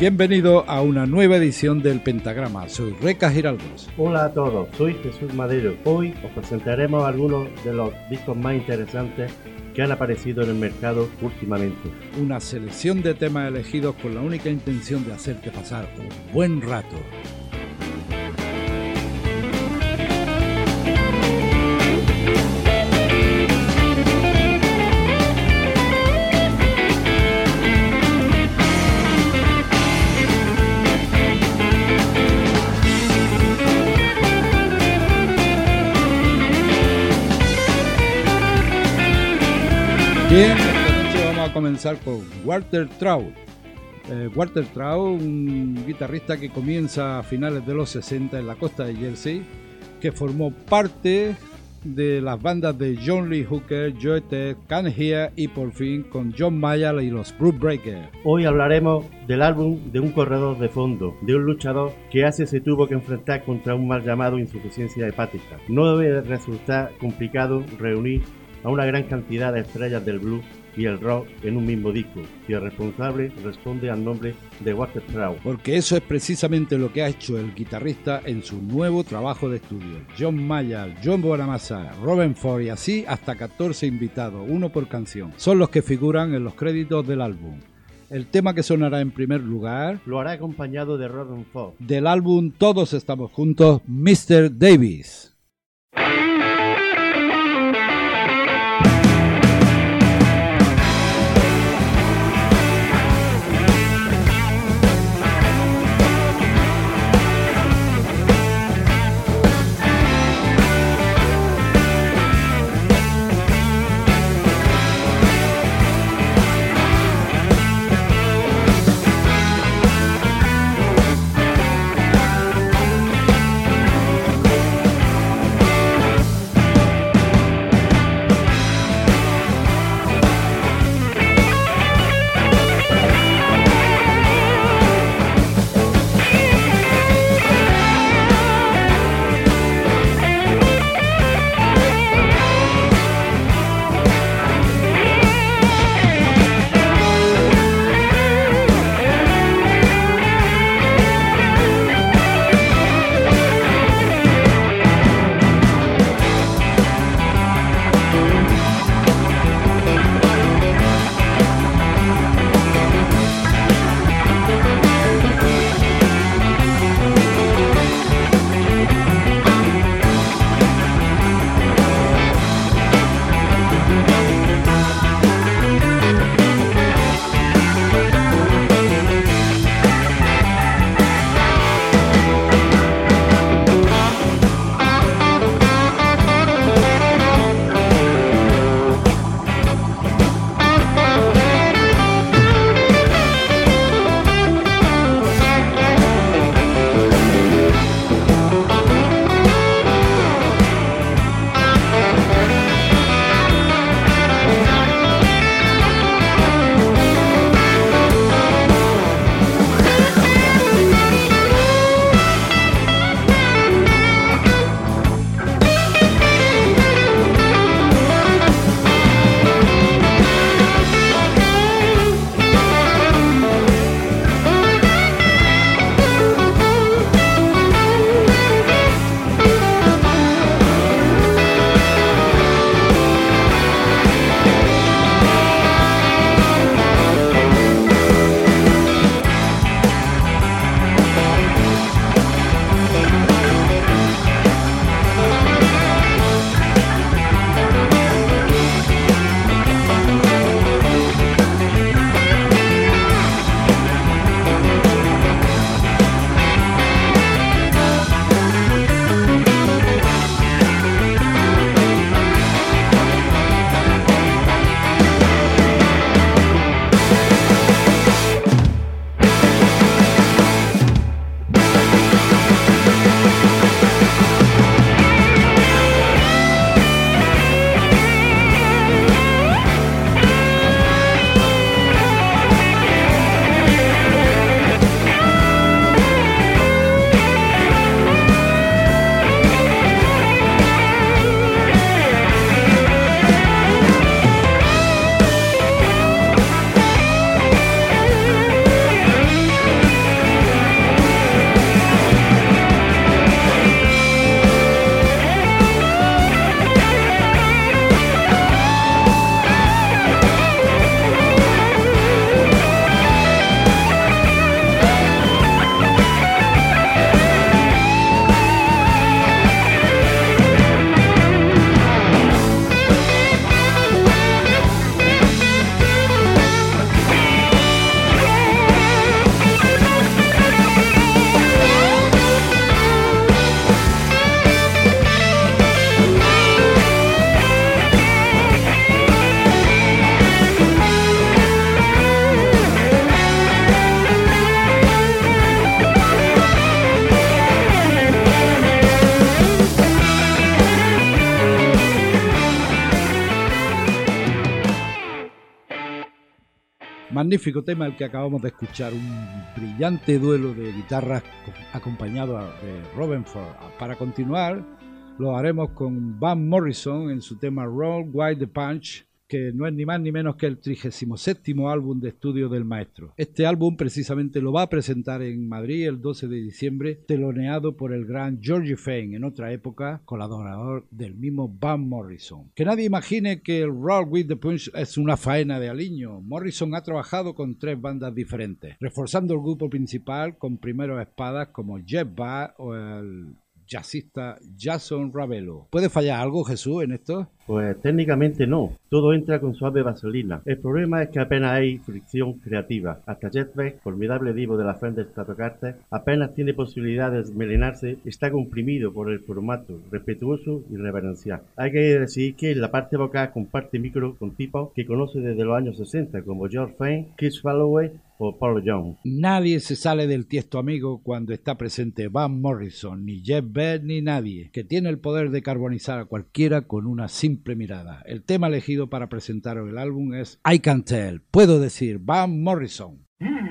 Bienvenido a una nueva edición del Pentagrama. Soy Reca Giraldos. Hola a todos, soy Jesús Madero. Hoy os presentaremos algunos de los discos más interesantes que han aparecido en el mercado últimamente. Una selección de temas elegidos con la única intención de hacerte pasar un buen rato. Bien, noche vamos a comenzar con Walter Trout. Eh, Walter Trout, un guitarrista que comienza a finales de los 60 en la costa de Jersey, que formó parte de las bandas de John Lee Hooker, Joe Ted, Can Hear y por fin con John Mayall y los Brook Breakers. Hoy hablaremos del álbum de un corredor de fondo, de un luchador que hace se tuvo que enfrentar contra un mal llamado insuficiencia hepática. No debe resultar complicado reunir a una gran cantidad de estrellas del blues y el rock en un mismo disco, y el responsable responde al nombre de Walter Trout. Porque eso es precisamente lo que ha hecho el guitarrista en su nuevo trabajo de estudio. John Mayall, John Bonamassa, Robin Ford y así hasta 14 invitados, uno por canción, son los que figuran en los créditos del álbum. El tema que sonará en primer lugar lo hará acompañado de Robin Ford. Del álbum Todos estamos juntos, Mr. Davis. Magnífico tema el que acabamos de escuchar, un brillante duelo de guitarras acompañado de Robinford. Para continuar, lo haremos con Van Morrison en su tema Roll White the Punch, que no es ni más ni menos que el 37 álbum de estudio del maestro. Este álbum precisamente lo va a presentar en Madrid el 12 de diciembre, teloneado por el gran George Fane, en otra época colaborador del mismo Van Morrison. Que nadie imagine que el Roll with the Punch es una faena de aliño. Morrison ha trabajado con tres bandas diferentes, reforzando el grupo principal con primeros espadas como Jeff Bass o el jazzista Jason Ravelo. ¿Puede fallar algo, Jesús, en esto? Pues técnicamente no, todo entra con suave vaselina. El problema es que apenas hay fricción creativa. Hasta Jet Beck, formidable divo de la Fender Stratocaster, apenas tiene posibilidad de desmelenarse, está comprimido por el formato, respetuoso y reverencial. Hay que decir que en la parte vocal comparte micro con tipos que conoce desde los años 60, como George Fane, Chris Falloway o Paul Young. Nadie se sale del tiesto amigo cuando está presente Van Morrison, ni Jeff Beck, ni nadie, que tiene el poder de carbonizar a cualquiera con una simple mirada. El tema elegido para presentar el álbum es I Can Tell, puedo decir, Van Morrison. I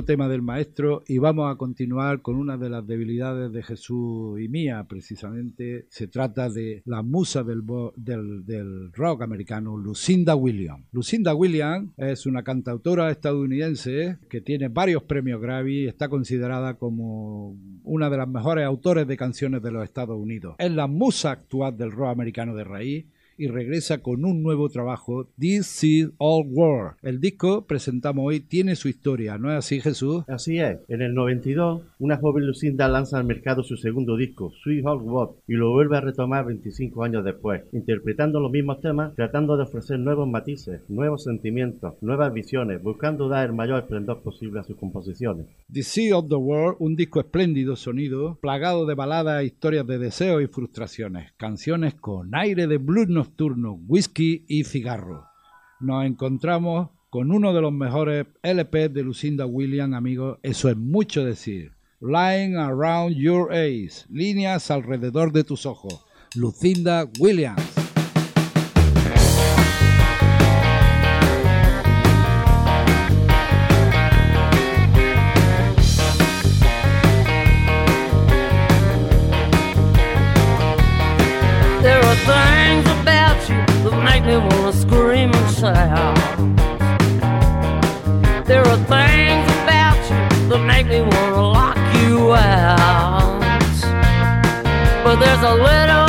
Fantástico tema del maestro y vamos a continuar con una de las debilidades de Jesús y mía, precisamente se trata de la musa del, del, del rock americano, Lucinda Williams. Lucinda Williams es una cantautora estadounidense que tiene varios premios Grammy y está considerada como una de las mejores autores de canciones de los Estados Unidos. Es la musa actual del rock americano de raíz y regresa con un nuevo trabajo, This Is All World. El disco presentamos hoy tiene su historia, ¿no es así Jesús? Así es. En el 92, una joven Lucinda lanza al mercado su segundo disco, Sweet All World, y lo vuelve a retomar 25 años después, interpretando los mismos temas, tratando de ofrecer nuevos matices, nuevos sentimientos, nuevas visiones, buscando dar el mayor esplendor posible a sus composiciones. The Sea of the World, un disco espléndido sonido, plagado de baladas, historias de deseos y frustraciones, canciones con aire de blues nocturno, whisky y cigarro. Nos encontramos con uno de los mejores LP de Lucinda Williams, amigos, eso es mucho decir. Lying Around Your Eyes, líneas alrededor de tus ojos. Lucinda Williams. But there's a little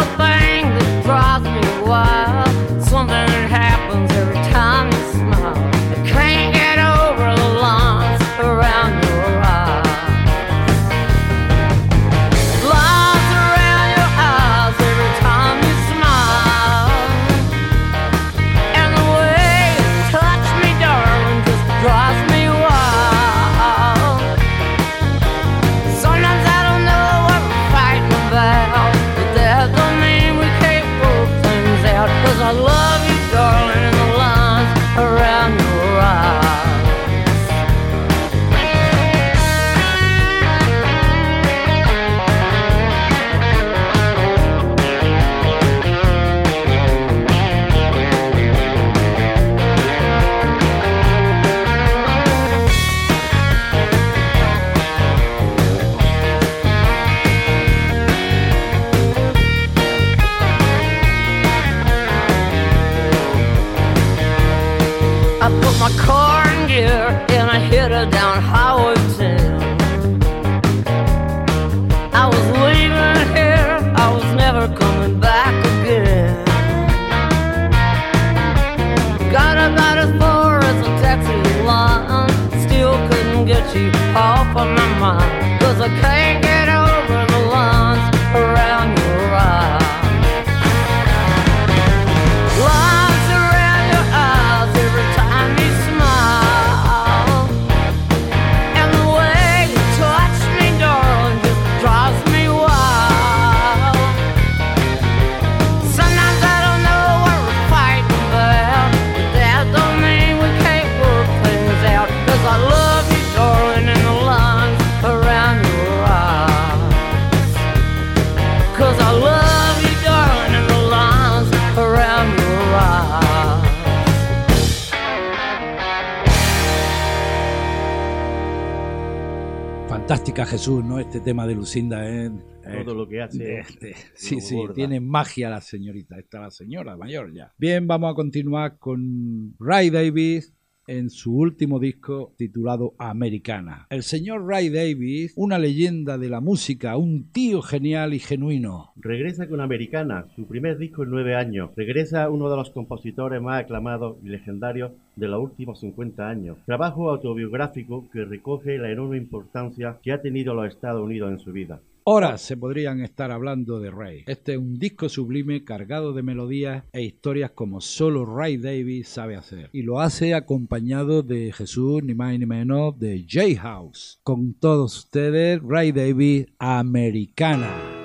Jesús, ¿no? Este tema de Lucinda es... es- Todo lo que hace de- es de- sí, sí, tiene magia la señorita, está la señora mayor ya. Bien, vamos a continuar con Ray Davis en su último disco titulado Americana. El señor Ray Davis, una leyenda de la música, un tío genial y genuino. Regresa con Americana, su primer disco en nueve años. Regresa uno de los compositores más aclamados y legendarios de los últimos 50 años. Trabajo autobiográfico que recoge la enorme importancia que ha tenido los Estados Unidos en su vida. Horas se podrían estar hablando de Ray. Este es un disco sublime cargado de melodías e historias como solo Ray Davis sabe hacer. Y lo hace acompañado de Jesús, ni más ni menos, de J House. Con todos ustedes, Ray Davis, Americana.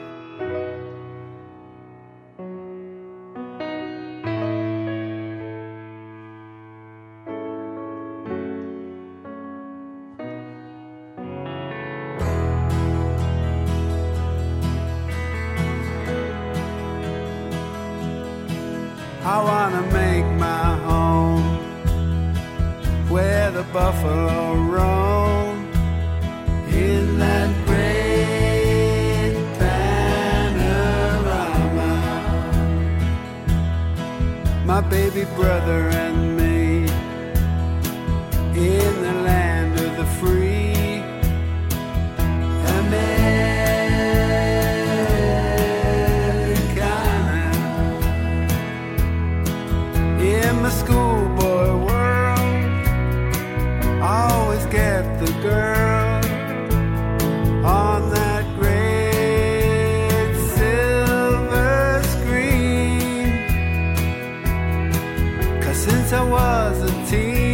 eternity.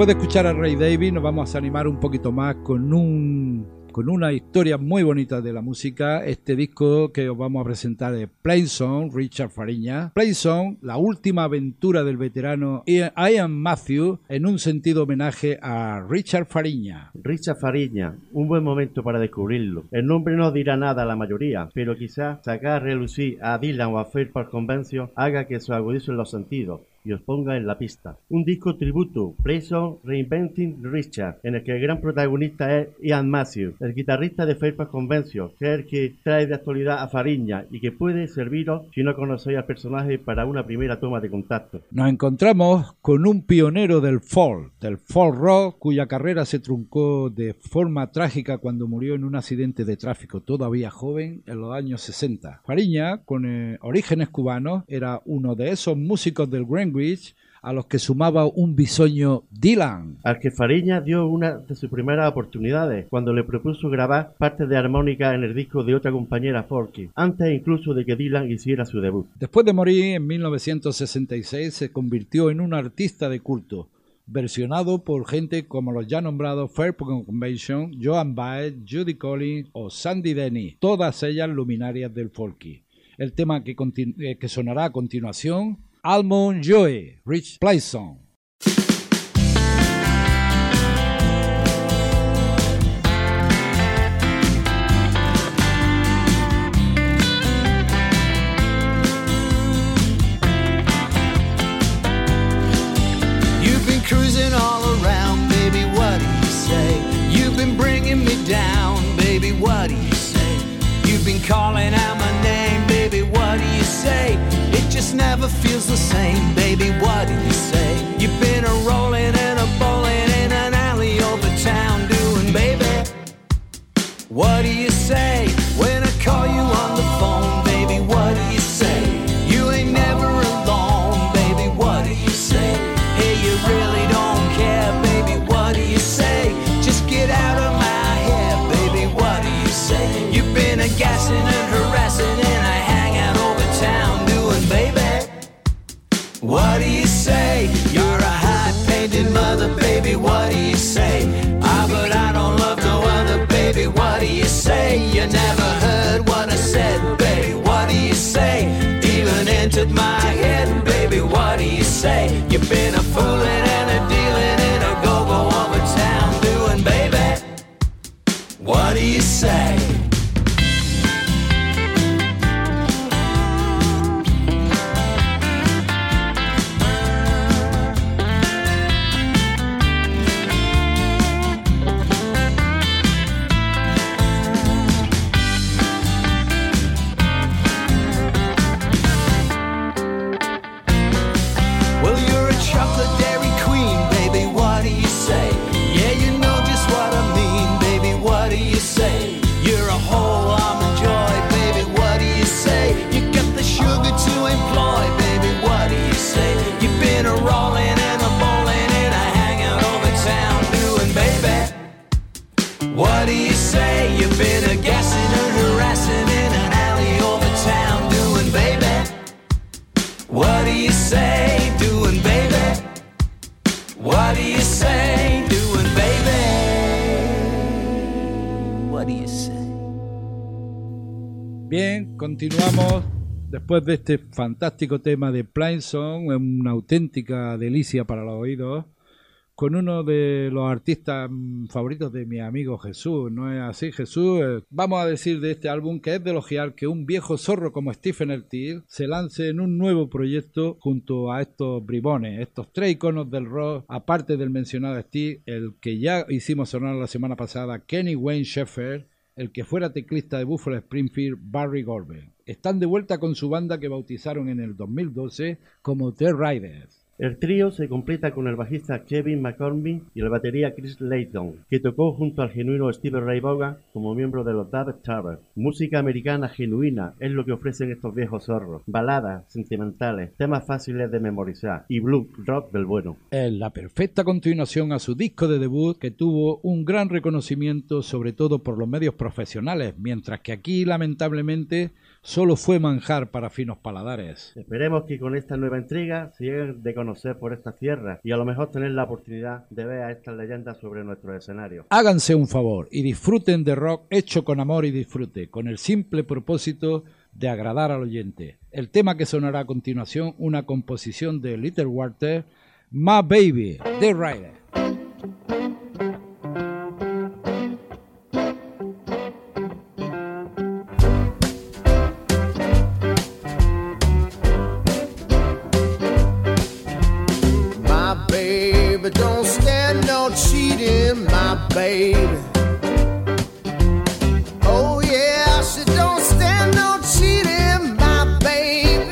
Después de escuchar a Ray David, nos vamos a animar un poquito más con un con una historia muy bonita de la música. Este disco que os vamos a presentar es Song, Richard Fariña. Play Song, la última aventura del veterano Ian Matthew, en un sentido homenaje a Richard Fariña. Richard Fariña, un buen momento para descubrirlo. El nombre no dirá nada a la mayoría, pero quizás sacar a relucir a Dylan o a Fairport Convention haga que se agudicen los sentidos y os ponga en la pista. Un disco tributo, Prison Reinventing Richard, en el que el gran protagonista es Ian Matthews, el guitarrista de Fairport Convention, que es el que trae de actualidad a Fariña y que puede serviros si no conocéis al personaje para una primera toma de contacto. Nos encontramos con un pionero del folk, del folk rock, cuya carrera se truncó de forma trágica cuando murió en un accidente de tráfico, todavía joven, en los años 60. Fariña, con eh, orígenes cubanos, era uno de esos músicos del A los que sumaba un bisoño Dylan. al que Fariña dio una de sus primeras oportunidades cuando le propuso grabar partes de armónica en el disco de otra compañera Forky, antes incluso de que Dylan hiciera su debut. Después de morir en 1966 se convirtió en un artista de culto, versionado por gente como los ya nombrados Fairport Convention, Joan Baez, Judy Collins o Sandy Denny, todas ellas luminarias del folky. El tema que, eh, que sonará a continuación, Almond Joy, Rich Playson. cruising all around, baby, what do you say? You've been bringing me down, baby, what do you say? You've been calling out never feels the same, baby, what do you say? You've been a rolling and a bowling in an alley over town doing, baby. What do you say when I call you on the phone, baby? What do you say? You ain't never alone, baby. What do you say? Hey, you really don't care, baby. What do you say? Just get out of my head, baby. What do you say? You've been a gassing and harassing, De este fantástico tema de Song, una auténtica delicia para los oídos, con uno de los artistas favoritos de mi amigo Jesús. ¿No es así, Jesús? Eh, Vamos a decir de este álbum que es de elogiar que un viejo zorro como Stephen Eltir se lance en un nuevo proyecto junto a estos bribones, estos tres iconos del rock, aparte del mencionado Steve, el que ya hicimos sonar la semana pasada, Kenny Wayne Sheffer, el que fuera teclista de Buffalo Springfield, Barry Gorbe. Están de vuelta con su banda que bautizaron en el 2012 como The Riders. El trío se completa con el bajista Kevin McCormick y el batería Chris Layton, que tocó junto al genuino Steve Ray Vaughan como miembro de los Dave Travers. Música americana genuina es lo que ofrecen estos viejos zorros. Baladas sentimentales, temas fáciles de memorizar y blues rock del bueno. Es la perfecta continuación a su disco de debut que tuvo un gran reconocimiento sobre todo por los medios profesionales, mientras que aquí lamentablemente solo fue manjar para finos paladares. Esperemos que con esta nueva entrega se lleguen de conocer por estas tierras y a lo mejor tener la oportunidad de ver a estas leyendas sobre nuestro escenario. Háganse un favor y disfruten de rock hecho con amor y disfrute, con el simple propósito de agradar al oyente. El tema que sonará a continuación, una composición de Little Walter, My Baby, The Rider. Baby. Oh yeah, she don't stand no cheating, my baby.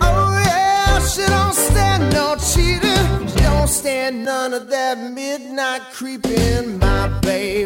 Oh yeah, she don't stand no cheating. She don't stand none of that midnight creeping, my baby.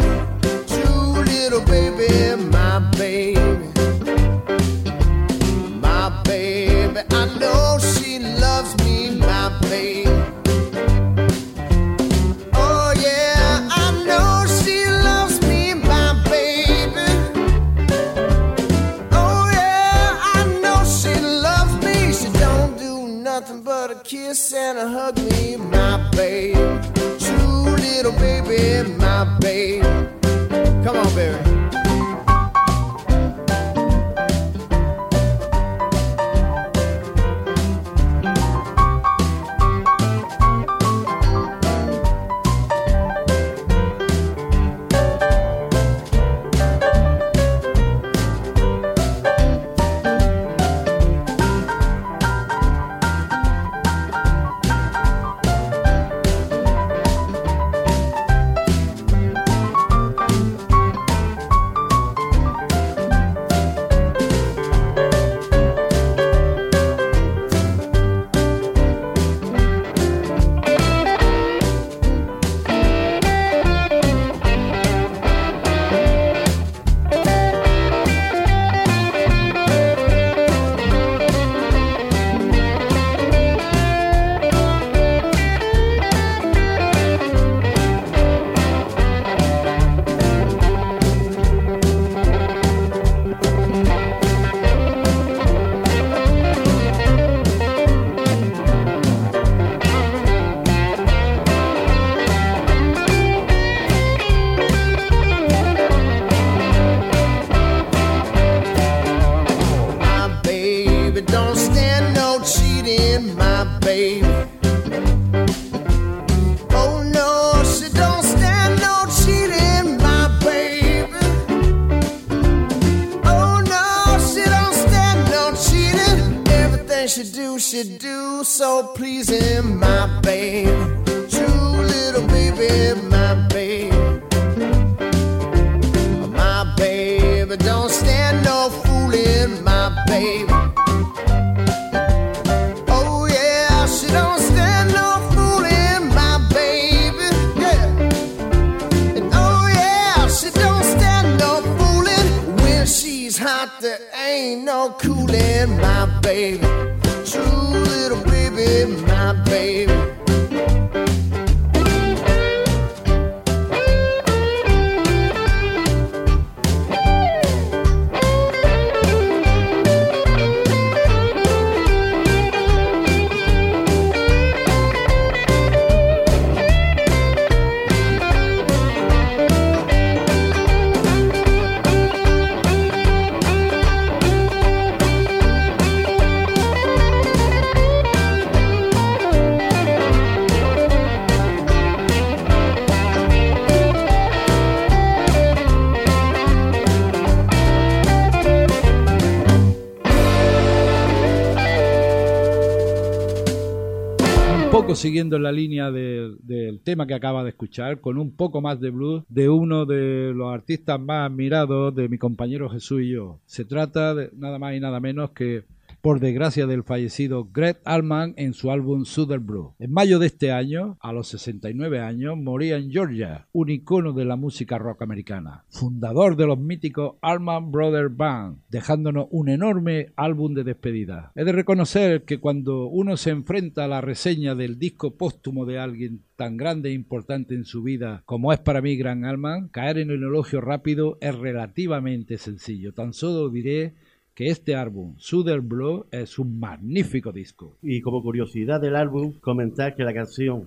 Poco siguiendo en la línea de- del tema que acaba de escuchar, con un poco más de blues de uno de los artistas más admirados de mi compañero Jesús y yo. Se trata de nada más y nada menos que, por desgracia del fallecido Greg Allman en su álbum Southern Blue. En mayo de este año, a los 69 años, moría en Georgia, un icono de la música rock americana, fundador de los míticos Allman Brothers Band, dejándonos un enorme álbum de despedida. He de reconocer que cuando uno se enfrenta a la reseña del disco póstumo de alguien tan grande e importante en su vida como es para mí Gran Allman, caer en el elogio rápido es relativamente sencillo. Tan solo diré que este álbum, Southern Blue, es un magnífico disco. Y como curiosidad del álbum, comentar que la canción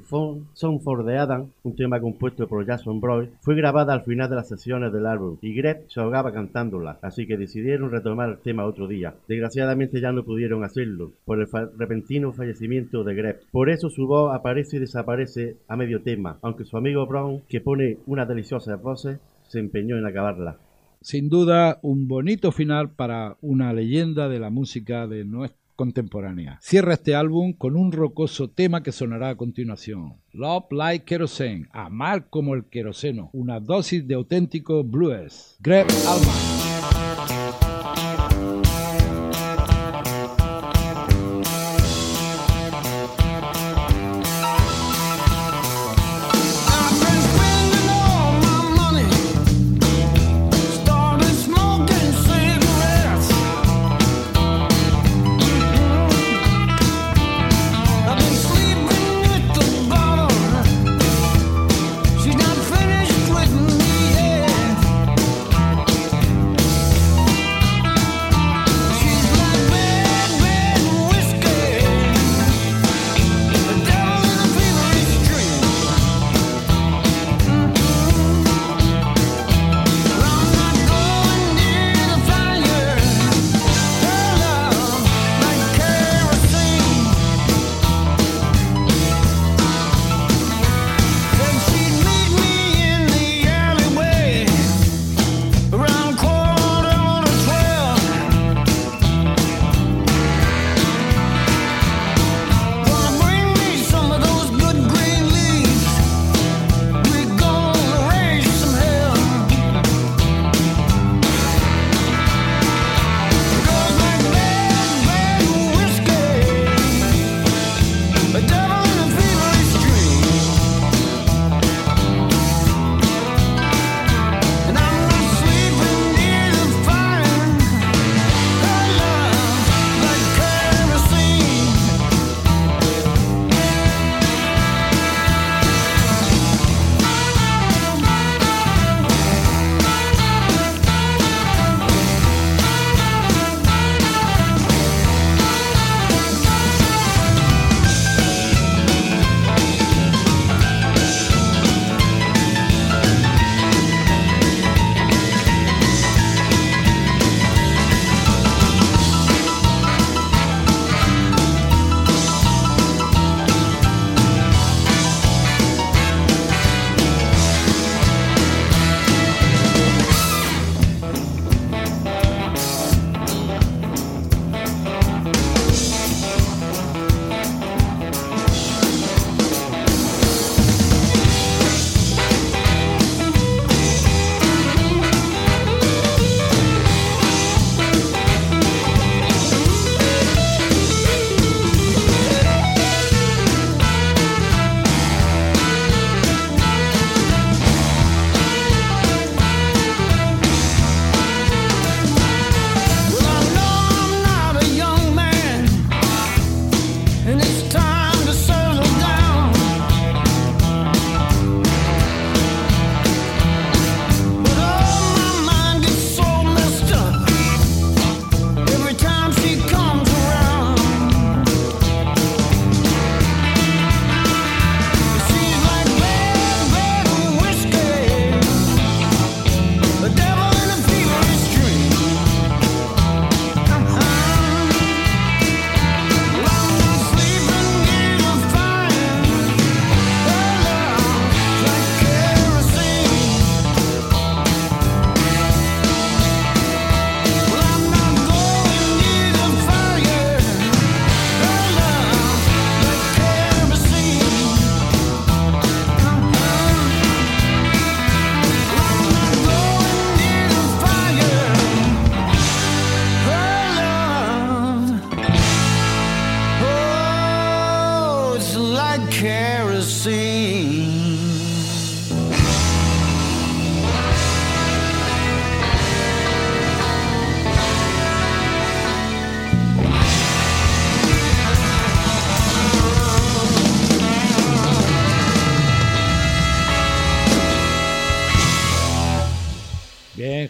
Song for the Adam, un tema compuesto por Jason Broy, fue grabada al final de las sesiones del álbum y Greg se ahogaba cantándola, así que decidieron retomar el tema otro día. Desgraciadamente ya no pudieron hacerlo por el repentino fallecimiento de Greg. Por eso su voz aparece y desaparece a medio tema, aunque su amigo Brown, que pone unas deliciosas voces, se empeñó en acabarla. Sin duda, un bonito final para una leyenda de la música de nuestra contemporánea. Cierra este álbum con un rocoso tema que sonará a continuación. Love Like Kerosene, amar como el queroseno, una dosis de auténtico blues. Greg Allman.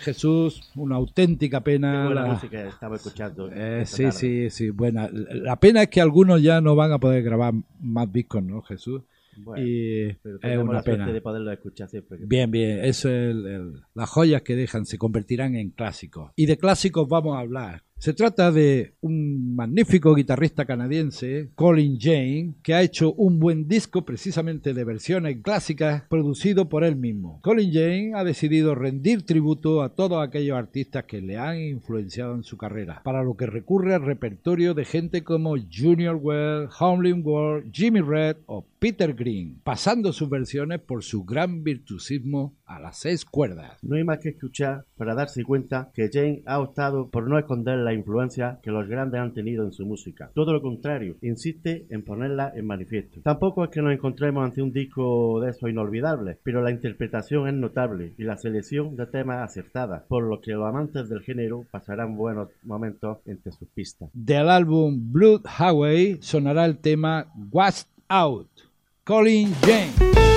Jesús, una auténtica Qué pena. buena la- música estaba escuchando. Eh, esta sí, tarde. sí, sí, buena. La pena es que algunos ya no van a poder grabar más discos, ¿no, Jesús? Bueno, y pero es una la pena. de poderlo escuchar siempre. Bien, bien, eso es el- el- las joyas que dejan, se convertirán en clásicos. Y de clásicos vamos a hablar. Se trata de un magnífico guitarrista canadiense, Colin Jane, que ha hecho un buen disco precisamente de versiones clásicas producido por él mismo. Colin Jane ha decidido rendir tributo a todos aquellos artistas que le han influenciado en su carrera, para lo que recurre al repertorio de gente como Junior Well, Howlin' Wolf, Jimmy Red o Peter Green, pasando sus versiones por su gran virtuosismo a las seis cuerdas. No hay más que escuchar para darse cuenta que Jane ha optado por no esconder la influencia que los grandes han tenido en su música. Todo lo contrario, insiste en ponerla en manifiesto. Tampoco es que nos encontremos ante un disco de esos inolvidables, pero la interpretación es notable y la selección de temas acertada, por lo que los amantes del género pasarán buenos momentos entre sus pistas. Del álbum Blood Highway sonará el tema What's Out. Colin Jane.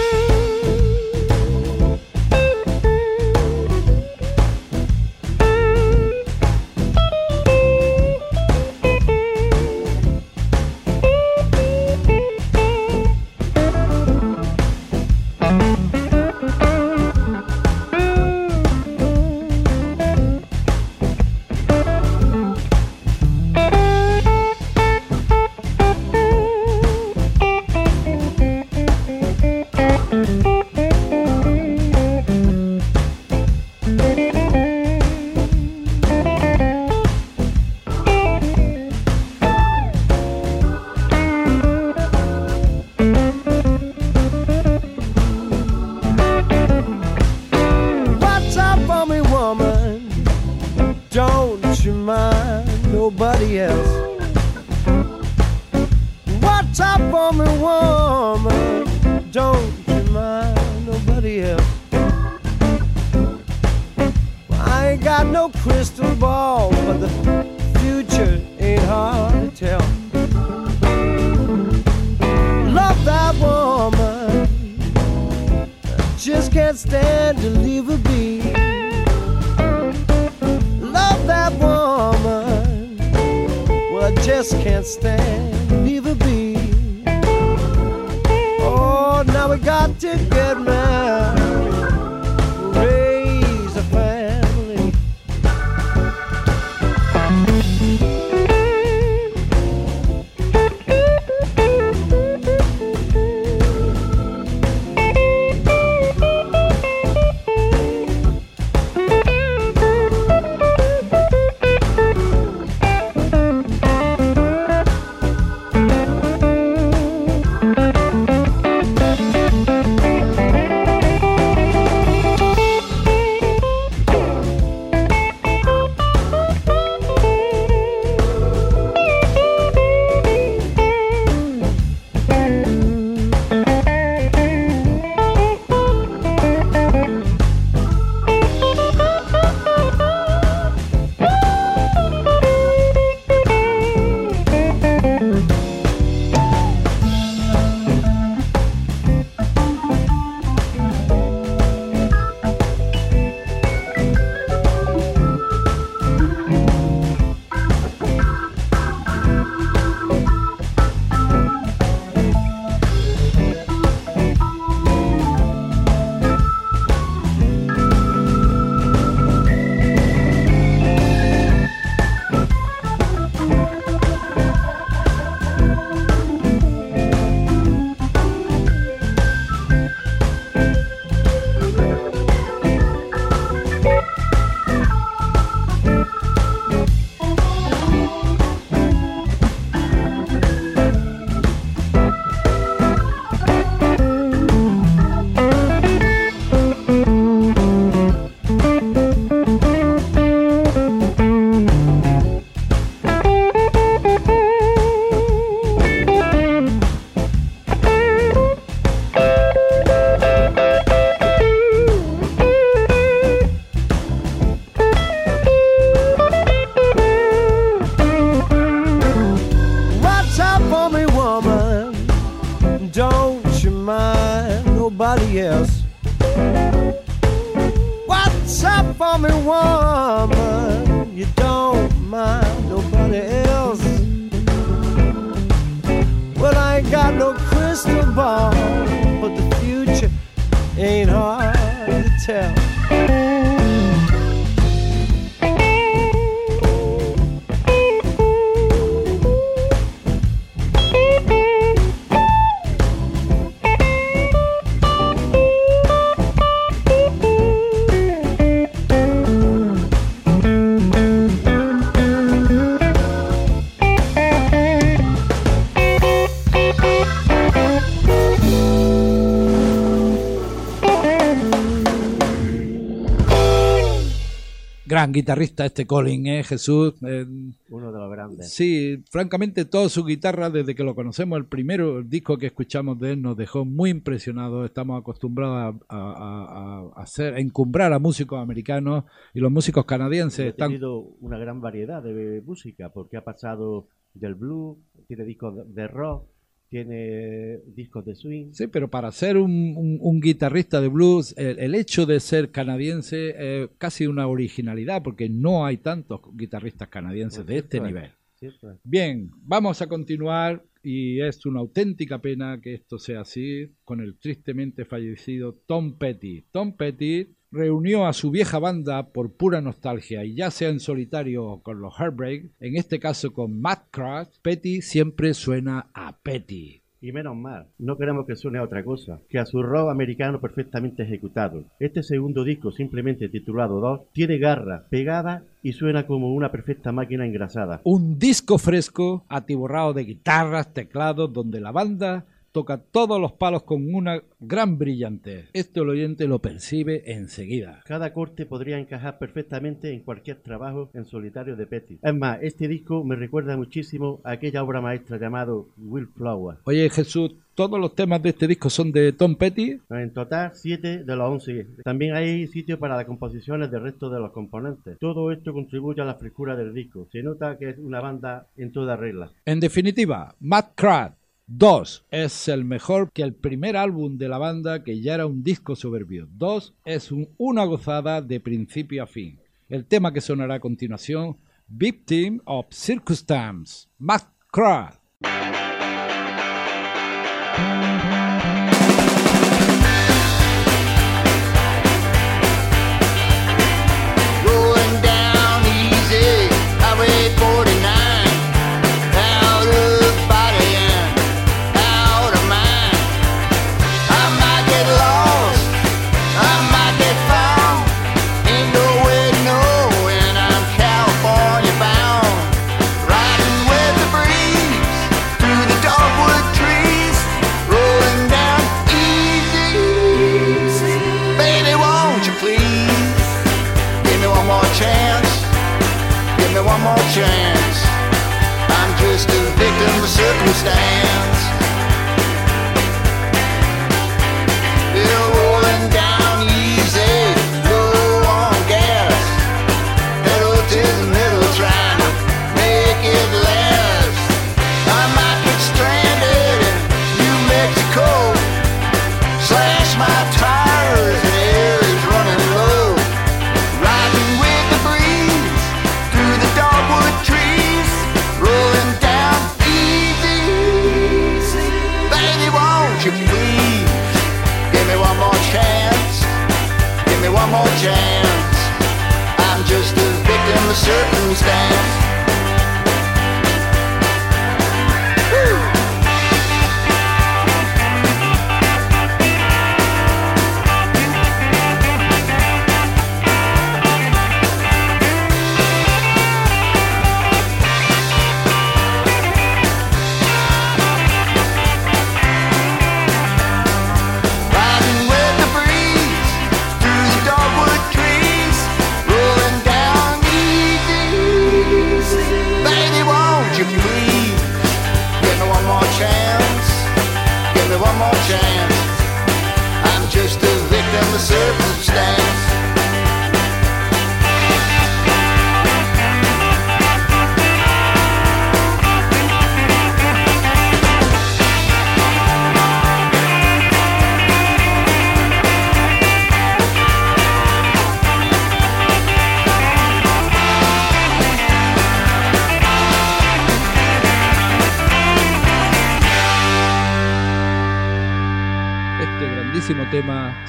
captain guitarrista este Colin, ¿eh, Jesús? Eh, Uno de los grandes. Sí, francamente, toda su guitarra, desde que lo conocemos, el primero disco que escuchamos de él nos dejó muy impresionados. Estamos acostumbrados a, a- a- a hacer, a encumbrar a músicos americanos y los músicos canadienses Ha están. tenido una gran variedad de música, porque ha pasado del blues, tiene discos de rock, tiene discos de swing. Sí, pero para ser un, un- un guitarrista de blues, el, el hecho de ser canadiense es casi una originalidad, porque no hay tantos guitarristas canadienses de este es, nivel. es. Bien, vamos a continuar y es una auténtica pena que esto sea así con el tristemente fallecido Tom Petty. Tom Petty reunió a su vieja banda por pura nostalgia y ya sea en solitario o con los Heartbreak, en este caso con Matt Craft, Petty siempre suena a Petty. Y menos mal, no queremos que suene a otra cosa, que a su rock americano perfectamente ejecutado. Este segundo disco, simplemente titulado 2, tiene garra, pegada y suena como una perfecta máquina engrasada. Un disco fresco, atiborrado de guitarras, teclados, donde la banda toca todos los palos con una gran brillantez. Esto el oyente lo percibe enseguida. Cada corte podría encajar perfectamente en cualquier trabajo en solitario de Petty. Es más, este disco me recuerda muchísimo a aquella obra maestra llamado Will Flower. Oye Jesús, ¿todos los temas de este disco son de Tom Petty? En total, 7 de los 11. También hay sitio para las composiciones del resto de los componentes. Todo esto contribuye a la frescura del disco. Se nota que es una banda en toda regla. En definitiva, Matt Craft 2 es el mejor que el primer álbum de la banda que ya era un disco soberbio. 2 es un- una gozada de principio a fin. El tema que sonará a continuación, Victim of Circumstance, Matt.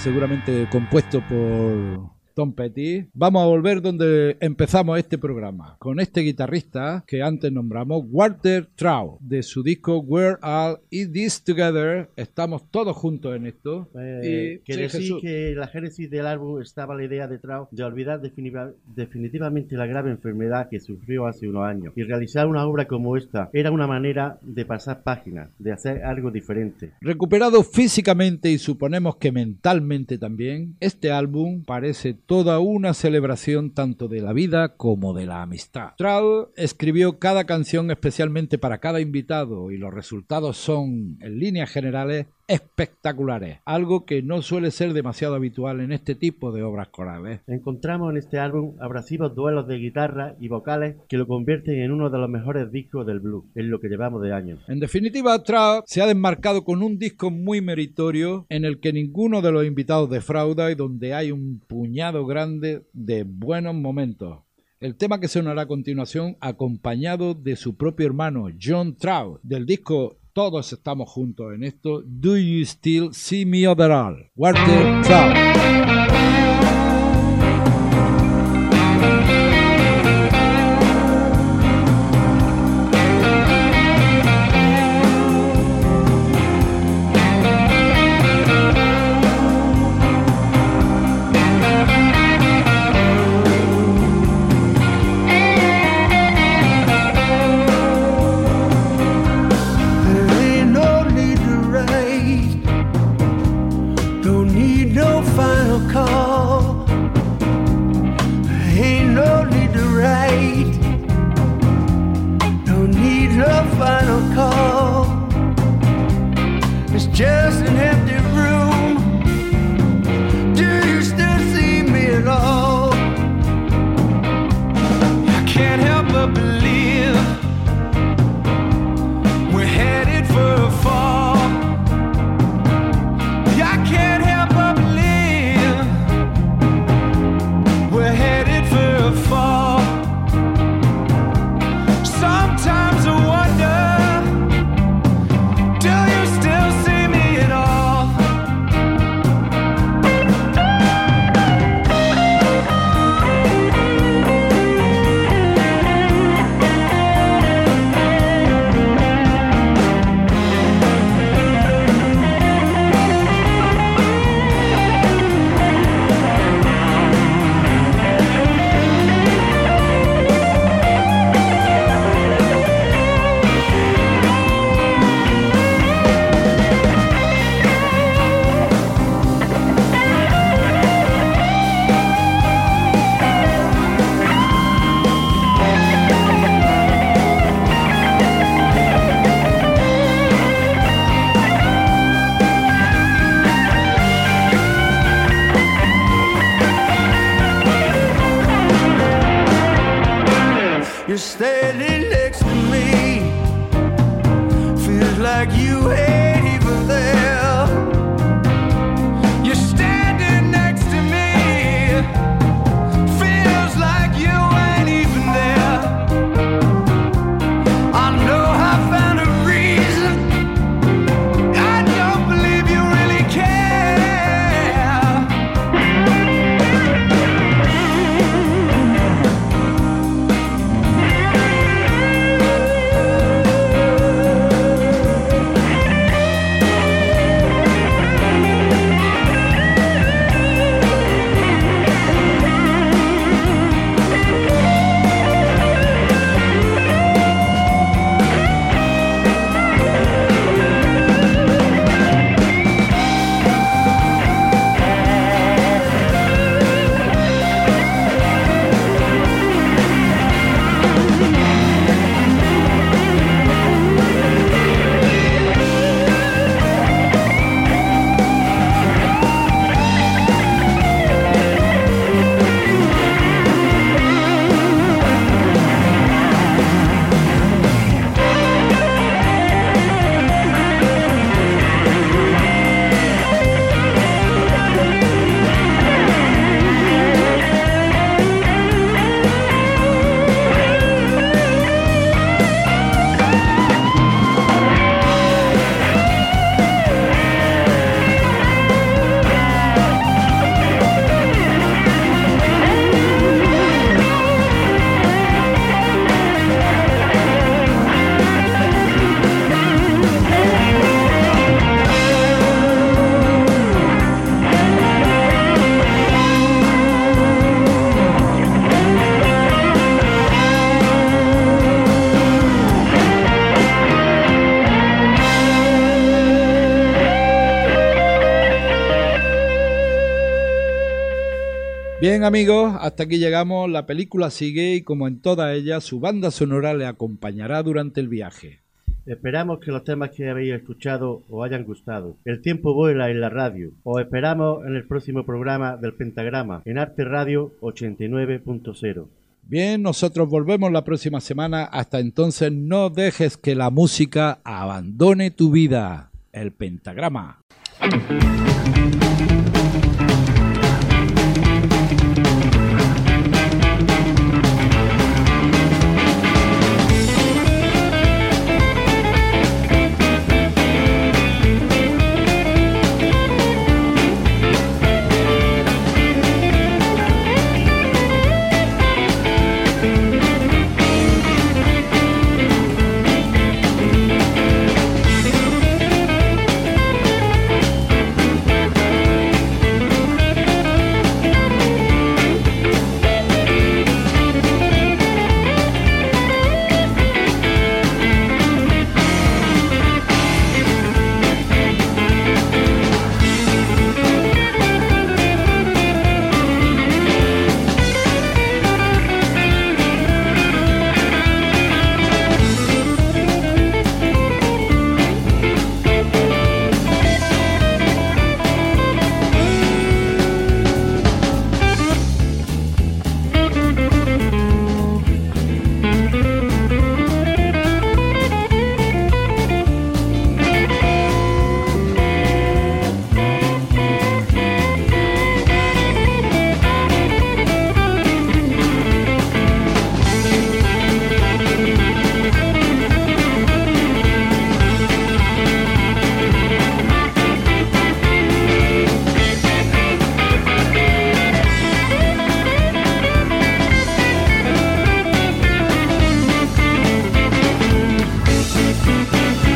Seguramente compuesto por Tom Petty. Vamos a volver donde empezamos este programa, con este guitarrista que antes nombramos, Walter Trout, de su disco We're All In This Together. Estamos todos juntos en esto. Eh, Y- que sí, decir Jesús. que la génesis del álbum estaba la idea de Trau de olvidar definitiva- definitivamente la grave enfermedad que sufrió hace unos años y realizar una obra como esta era una manera de pasar páginas, de hacer algo diferente. Recuperado físicamente y suponemos que mentalmente también, este álbum parece toda una celebración tanto de la vida como de la amistad. Trout escribió cada canción especialmente para cada invitado y los resultados son, en líneas generales, espectaculares, algo que no suele ser demasiado habitual en este tipo de obras corales. Encontramos en este álbum abrasivos duelos de guitarra y vocales que lo convierten en uno de los mejores discos del blues, en lo que llevamos de años. En definitiva, Trout se ha desmarcado con un disco muy meritorio en el que ninguno de los invitados defrauda y donde hay un puñado grande de buenos momentos. El tema que sonará a continuación, acompañado de su propio hermano John Trout, del disco Todos estamos juntos en esto, Do You Still See Me Overall? Walter Trout. Bien amigos, hasta aquí llegamos, la película sigue y como en todas ellas, su banda sonora le acompañará durante el viaje. Esperamos que los temas que habéis escuchado os hayan gustado. El tiempo vuela en la radio. Os esperamos en el próximo programa del Pentagrama, en Arte Radio 89.0. Bien, nosotros volvemos la próxima semana. Hasta entonces, no dejes que la música abandone tu vida. El pentagrama. Thank you.